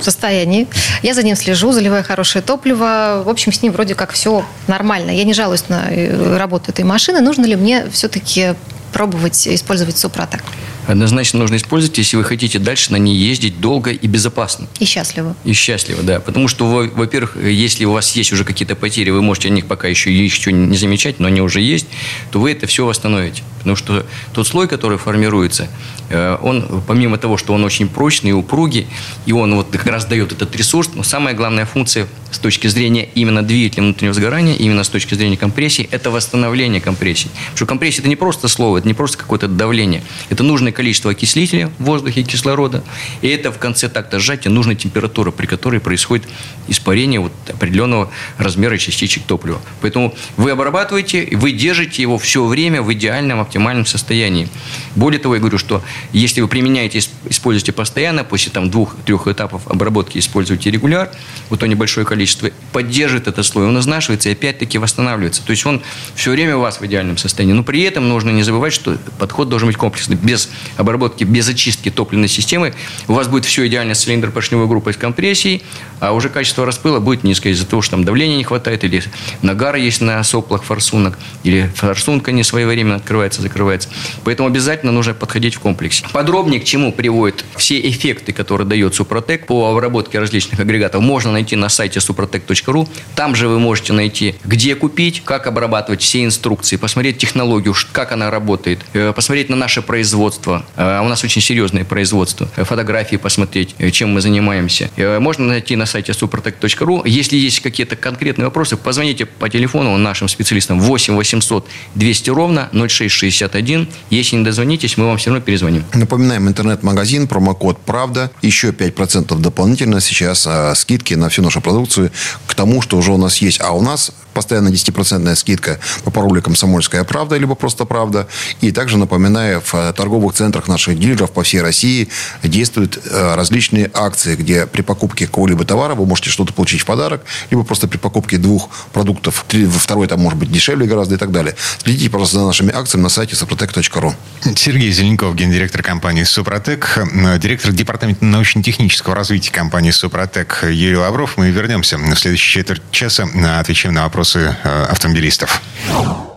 состоянии. Я за ним слежу, заливаю хорошее топливо. В общем, с ним вроде как все нормально. Я не жалуюсь э, работу этой машины. Нужно ли мне все-таки пробовать использовать Супротек? Однозначно нужно использовать, если вы хотите дальше на ней ездить долго и безопасно. И счастливо. И счастливо, да. Потому что, во-первых, если у вас есть уже какие-то потери, вы можете о них пока еще, еще не замечать, но они уже есть, то вы это все восстановите. Потому что тот слой, который формируется, э, он, помимо того, что он очень прочный и упругий, и он вот как раз дает этот ресурс, но самая главная функция с точки зрения именно двигателя внутреннего сгорания, именно с точки зрения компрессии, это восстановление компрессии. Потому что компрессия – это не просто слово, это не просто какое-то давление. Это нужное количество окислителя в воздухе, кислорода, и это в конце такта сжатия нужная температура, при которой происходит испарение вот определенного размера частичек топлива. Поэтому вы обрабатываете, вы держите его все время в идеальном, оптимальном состоянии. Более того, я говорю, что если вы применяете, используете постоянно, после там двух-трех этапов обработки используете регуляр, вот то небольшое количество, поддерживает этот слой, он изнашивается и опять-таки восстанавливается. То есть он все время у вас в идеальном состоянии. Но при этом нужно не забывать, что подход должен быть комплексный. Без обработки, без очистки топливной системы у вас будет все идеально с цилиндр поршневой группой с компрессией, а уже качество распыла будет низкое из-за того, что там давления не хватает, или нагар есть на соплах форсунок, или форсунка не своевременно открывается, закрывается. Поэтому обязательно нужно подходить в комплексе. Подробнее к чему приводят все эффекты, которые дает Супротек по обработке различных агрегатов, можно найти на сайте suprotec.ru. Там же вы можете найти, где купить, как обрабатывать все инструкции, посмотреть технологию, как она работает, э, посмотреть на наше производство. А у нас очень серьезное производство. Э, фотографии посмотреть, э, чем мы занимаемся. Можно найти на сайте suprotec.ru. Если есть какие-то конкретные вопросы, позвоните по телефону нашим специалистам 8 800 200 ровно 0661. Если не дозвонитесь, мы вам все равно перезвоним. Напоминаем, интернет-магазин, промокод «Правда». Еще 5% дополнительно сейчас а, скидки на всю нашу продукцию к тому, что уже у нас есть. А у нас постоянно 10% скидка по паролю «Комсомольская правда» либо просто «Правда». И также напоминаю, в торговых центрах наших дилеров по всей России действуют э, различные акции, где при покупке какого-либо товара вы можете что-то получить в подарок, либо просто при покупке двух продуктов, второй там может быть дешевле гораздо и так далее. Следите, пожалуйста, за нашими акциями на сайте супротек.ру. Сергей Зеленков, гендиректор компании «Супротек», э, директор департамента научно-технического развития компании «Супротек» Юрий Лавров. Мы вернемся в следующей четверть часа, э, отвечаем на вопросы автомобилистов.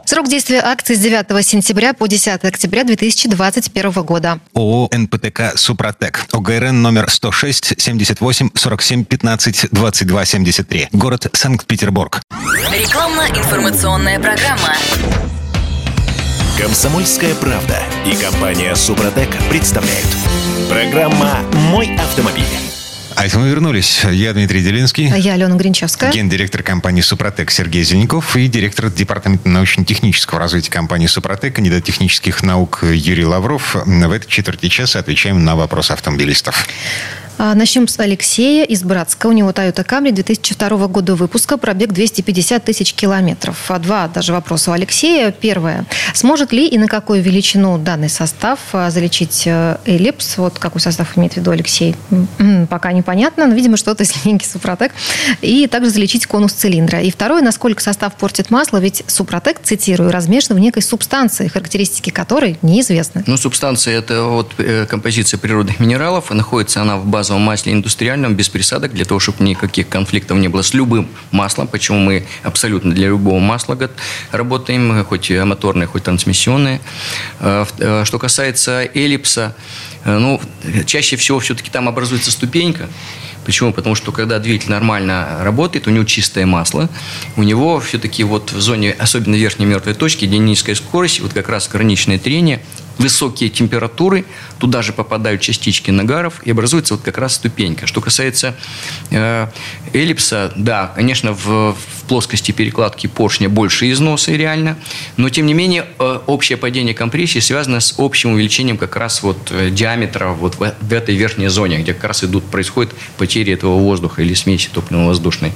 Срок действия акции с 9 сентября по 10 октября 2021 года. ООО «НПТК Супротек». ОГРН номер 106 78 47 15 22 73. Город Санкт-Петербург. Рекламно-информационная программа. Комсомольская правда и компания «Супротек» представляют. Программа «Мой автомобиль». А это мы вернулись. Я Дмитрий Делинский. А я Алена Гринчевская. Гендиректор компании «Супротек» Сергей Зеленяков и директор департамента научно-технического развития компании «Супротек», кандидат технических наук Юрий Лавров. В этой четверти часа отвечаем на вопросы автомобилистов. А, начнем с Алексея из Братска. У него Toyota Camry 2002 года выпуска, пробег 250 тысяч километров. А, два даже вопроса у Алексея. Первое. Сможет ли и на какую величину данный состав а, залечить э, эллипс? Вот какой состав имеет в виду Алексей? Пока непонятно, но, видимо, что-то из линейки Супротек. И также залечить конус цилиндра. И второе, насколько состав портит масло, ведь Супротек, цитирую, размешан в некой субстанции, характеристики которой неизвестны. Ну, субстанция – это вот э, композиция природных минералов, находится она в базе базовом масле индустриальном, без присадок, для того, чтобы никаких конфликтов не было с любым маслом. Почему мы абсолютно для любого масла работаем, хоть моторное, хоть трансмиссионное. А, а, что касается эллипса, э, ну, чаще всего все-таки там образуется ступенька, Почему? Потому что когда двигатель нормально работает, у него чистое масло, у него все-таки вот в зоне, особенно верхней мертвой точки, где низкая скорость, вот как раз граничное трение, высокие температуры, туда же попадают частички нагаров, и образуется вот как раз ступенька. Что касается э, эллипса, да, конечно, в, в плоскости перекладки поршня больше износа реально, но тем не менее э, общее падение компрессии связано с общим увеличением как раз вот э, диаметра вот в, в этой верхней зоне, где как раз идут, происходит потери этого воздуха или смеси топливно-воздушной.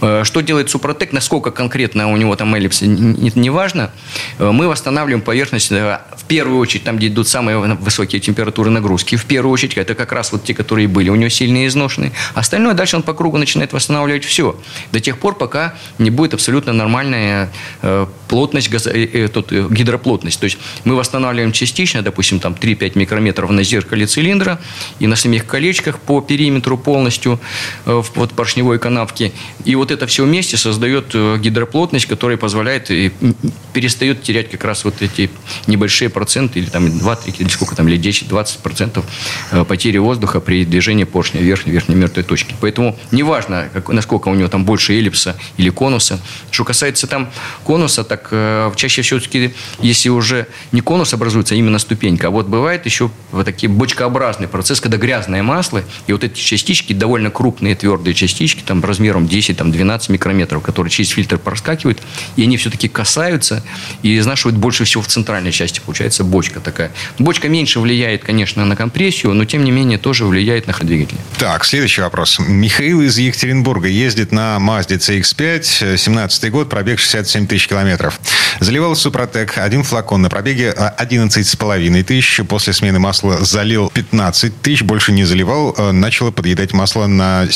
Э, что делает Супротек, насколько конкретно у него там эллипс, не, не важно, э, мы восстанавливаем поверхность э, в первую очередь очередь, там, где идут самые высокие температуры нагрузки, в первую очередь, это как раз вот те, которые были у него сильно изношены. Остальное дальше он по кругу начинает восстанавливать все. До тех пор, пока не будет абсолютно нормальная э, плотность, газо, э, э, э, гидроплотность. То есть мы восстанавливаем частично, допустим, там 3-5 микрометров на зеркале цилиндра и на самих колечках по периметру полностью э, вот поршневой канавки. И вот это все вместе создает гидроплотность, которая позволяет и перестает терять как раз вот эти небольшие проценты или там 2-3, или сколько там, или 10-20% э, потери воздуха при движении поршня верхней, верхней мертвой точки. Поэтому неважно, как, насколько у него там больше эллипса или конуса. Что касается там конуса, так э, чаще все-таки, если уже не конус образуется, а именно ступенька, а вот бывает еще вот такие бочкообразный процесс, когда грязное масло, и вот эти частички, довольно крупные твердые частички, там размером 10-12 микрометров, которые через фильтр проскакивают, и они все-таки касаются и изнашивают больше всего в центральной части, получается, бочка бочка такая. Бочка меньше влияет, конечно, на компрессию, но тем не менее тоже влияет на двигатель. Так, следующий вопрос. Михаил из Екатеринбурга ездит на Mazda CX-5, 17 год, пробег 67 тысяч километров. Заливал Супротек, один флакон на пробеге 11 с половиной тысяч. После смены масла залил 15 тысяч, больше не заливал. Э, начало подъедать масло на,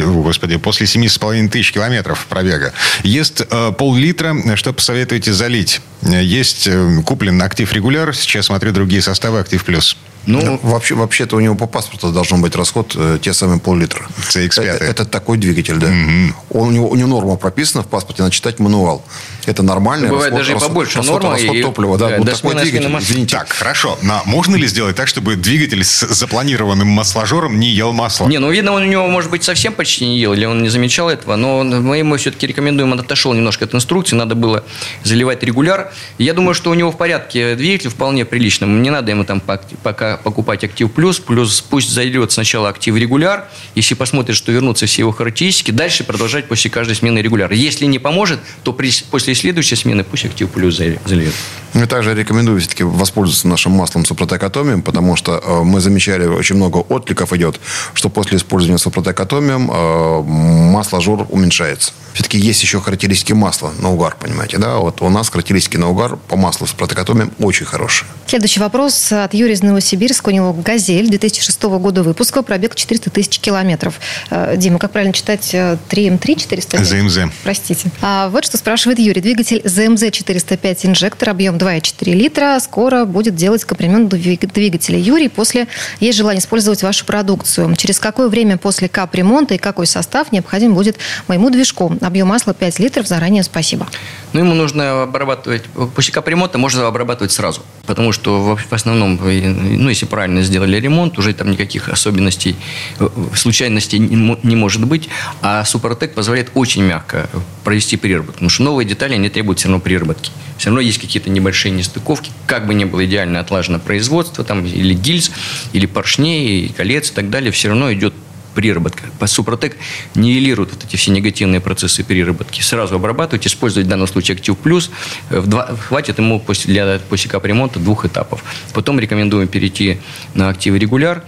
господи, после 7 с половиной тысяч километров пробега. Ест э, пол-литра. Что посоветуете залить? Есть э, куплен актив регуляр. Сейчас смотрю другие составы актив плюс. Ну, вообще, вообще-то у него по паспорту должен быть расход э, те самые пол-литра. CX-5. Это, это такой двигатель, да. Угу. Он, у, него, у него норма прописана в паспорте, надо читать мануал. Это нормально. Бывает даже расход, побольше расход, норма. Расход и, топлива, да. да вот такой двигатель, извините. Так, хорошо. Но можно ли сделать так, чтобы двигатель с запланированным масложором не ел масло? Не, ну, видно, он у него, может быть, совсем почти не ел, или он не замечал этого. Но мы ему все-таки рекомендуем, он отошел немножко от инструкции, надо было заливать регуляр. Я думаю, что у него в порядке двигатель вполне приличным. Не надо ему там пока покупать актив плюс, плюс пусть зайдет сначала актив регуляр, если посмотрит, что вернутся все его характеристики, дальше продолжать после каждой смены регуляр. Если не поможет, то при, после следующей смены пусть актив плюс зальет. Я также рекомендую все-таки воспользоваться нашим маслом Супротек Атомиум, потому что э, мы замечали, очень много откликов идет, что после использования Супротек Атомиум э, масло жор уменьшается. Все-таки есть еще характеристики масла на угар, понимаете, да? Вот у нас характеристики на угар по маслу Супротек Атомиум очень хорошие. Следующий вопрос от Юрия из Новосибирска. У него «Газель» 2006 года выпуска, пробег 400 тысяч километров. Э, Дима, как правильно читать? 3М3 405? ЗМЗ. Простите. А вот что спрашивает Юрий. Двигатель ЗМЗ 405 инжектор, объем 2,4 литра, скоро будет делать капремонт двигателя. Юрий, после есть желание использовать вашу продукцию. Через какое время после капремонта и какой состав необходим будет моему движку? Объем масла 5 литров. Заранее спасибо. Ну, ему нужно обрабатывать, после капремонта можно обрабатывать сразу. Потому что в основном, ну, если правильно сделали ремонт, уже там никаких особенностей, э, случайностей не может быть. А Супротек позволяет очень мягко провести переработку. Потому что новые детали не требуют все равно переработки. Все равно есть какие-то небольшие нестыковки. Как бы ни было идеально отлажено производство, там, или гильз, или поршней, и колец и так далее, все равно идет переработка. Супротек нивелирует вот эти все негативные процессы переработки. Сразу обрабатывать, использовать в данном случае Актив Плюс. В два, хватит ему после, для, после капремонта двух этапов. Потом рекомендуем перейти на Актив Регуляр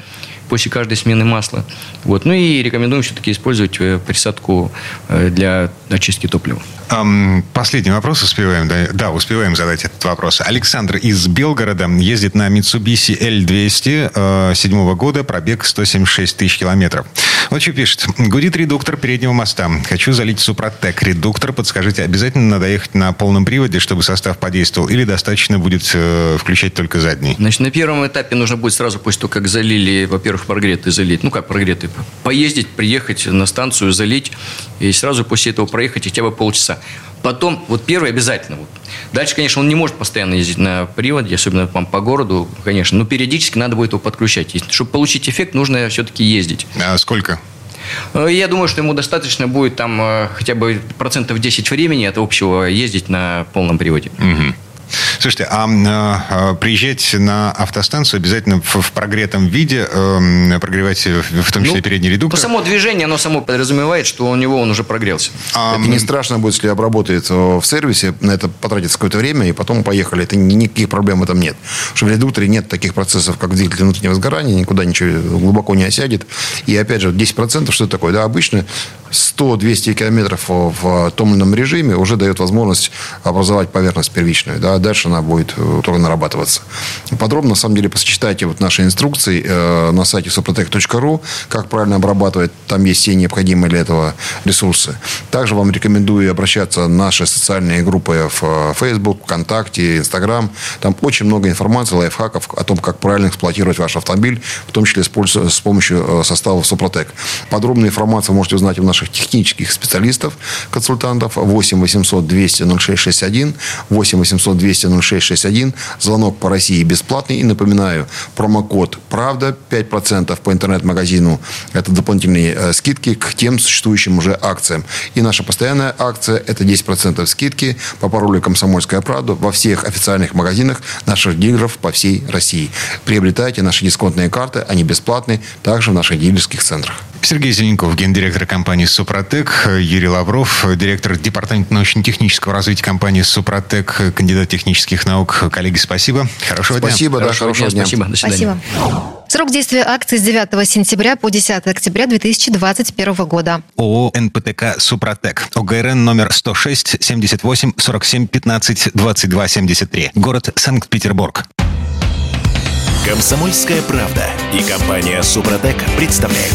после каждой смены масла. Вот. Ну и рекомендуем все-таки использовать э, присадку э, для очистки топлива. Последний вопрос успеваем. Да, да, успеваем задать этот вопрос. Александр из Белгорода ездит на Mitsubishi L200 э, седьмого года, пробег 176 тысяч километров. Вот что пишет. Гудит редуктор переднего моста. Хочу залить Супротек. Редуктор, подскажите, обязательно надо ехать на полном приводе, чтобы состав подействовал, или достаточно будет э, включать только задний? Значит, на первом этапе нужно будет сразу, после того, как залили, во-первых, прогретый залить. Ну, как прогретый? Поездить, приехать на станцию, залить, и сразу после этого проехать хотя бы полчаса. Потом, вот первый обязательно. Вот. Дальше, конечно, он не может постоянно ездить на приводе, особенно по, по городу, конечно. Но периодически надо будет его подключать. Чтобы получить эффект, нужно все-таки ездить. А сколько? Э, я думаю, что ему достаточно будет там э, хотя бы процентов 10 времени от общего ездить на полном приводе. Угу. Слушайте, а, а приезжать на автостанцию обязательно в, в прогретом виде, э, прогревать в том числе ну, передний редуктор? Само движение, оно само подразумевает, что у него он уже прогрелся. А, это не страшно будет, если обработает в сервисе, на это потратится какое-то время, и потом поехали. Это никаких проблем в этом нет. Что в редукторе нет таких процессов, как двигатель внутреннего сгорания, никуда ничего глубоко не осядет. И опять же, 10% что это такое? Да, обычно 100-200 километров в томленном режиме уже дает возможность образовать поверхность первичную. Да, дальше она будет э, только нарабатываться. Подробно, на самом деле, посчитайте вот наши инструкции э, на сайте suprotec.ru, как правильно обрабатывать. Там есть все необходимые для этого ресурсы. Также вам рекомендую обращаться в наши социальные группы в э, Facebook, ВКонтакте, Instagram. Там очень много информации, лайфхаков о том, как правильно эксплуатировать ваш автомобиль, в том числе с помощью составов Супротек. Подробную информацию можете узнать в наших технических специалистов, консультантов 8 800 200 0661, 8 800 200 0661. Звонок по России бесплатный. И напоминаю, промокод «Правда» 5% по интернет-магазину. Это дополнительные э, скидки к тем существующим уже акциям. И наша постоянная акция – это 10% скидки по паролю «Комсомольская правда» во всех официальных магазинах наших дилеров по всей России. Приобретайте наши дисконтные карты, они бесплатные, также в наших дилерских центрах. Сергей Зеленков, гендиректор компании «Супротек», Юрий Лавров, директор департамента научно-технического развития компании «Супротек», кандидат технических наук. Коллеги, спасибо. Хорошего спасибо, дня. Да, хорошего, дня. Спасибо, до свидания. Спасибо. Срок действия акции с 9 сентября по 10 октября 2021 года. ООО «НПТК Супротек». ОГРН номер 106 78 47 15 22 73. Город Санкт-Петербург. Комсомольская правда и компания «Супротек» представляют.